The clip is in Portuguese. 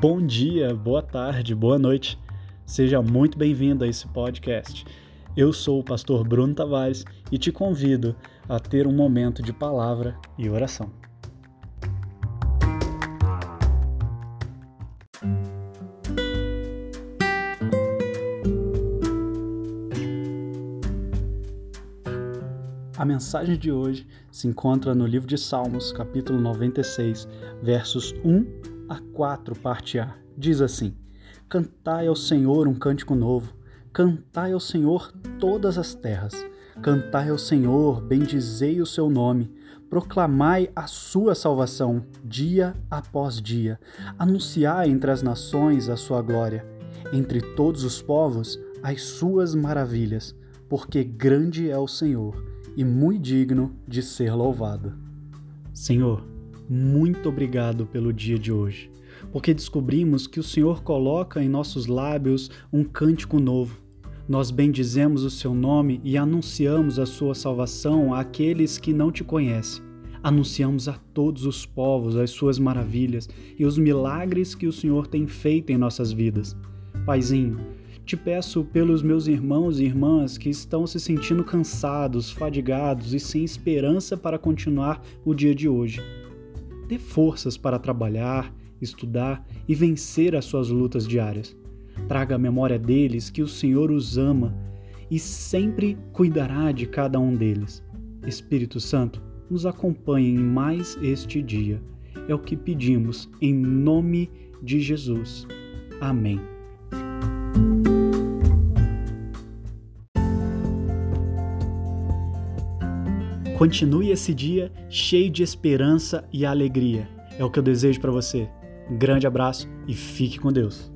Bom dia, boa tarde, boa noite. Seja muito bem-vindo a esse podcast. Eu sou o pastor Bruno Tavares e te convido a ter um momento de palavra e oração. A mensagem de hoje se encontra no livro de Salmos, capítulo 96, versos 1 a 4, parte A. Diz assim: Cantai ao Senhor um cântico novo, cantai ao Senhor todas as terras. Cantai ao Senhor, bendizei o seu nome, proclamai a sua salvação dia após dia. Anunciai entre as nações a sua glória, entre todos os povos as suas maravilhas, porque grande é o Senhor e muito digno de ser louvado. Senhor, muito obrigado pelo dia de hoje, porque descobrimos que o Senhor coloca em nossos lábios um cântico novo. Nós bendizemos o seu nome e anunciamos a sua salvação àqueles que não te conhecem. Anunciamos a todos os povos as suas maravilhas e os milagres que o Senhor tem feito em nossas vidas. Paizinho, te peço pelos meus irmãos e irmãs que estão se sentindo cansados, fadigados e sem esperança para continuar o dia de hoje. Dê forças para trabalhar, estudar e vencer as suas lutas diárias. Traga à memória deles que o Senhor os ama e sempre cuidará de cada um deles. Espírito Santo, nos acompanhe em mais este dia. É o que pedimos em nome de Jesus. Amém. Continue esse dia cheio de esperança e alegria. É o que eu desejo para você. Um grande abraço e fique com Deus.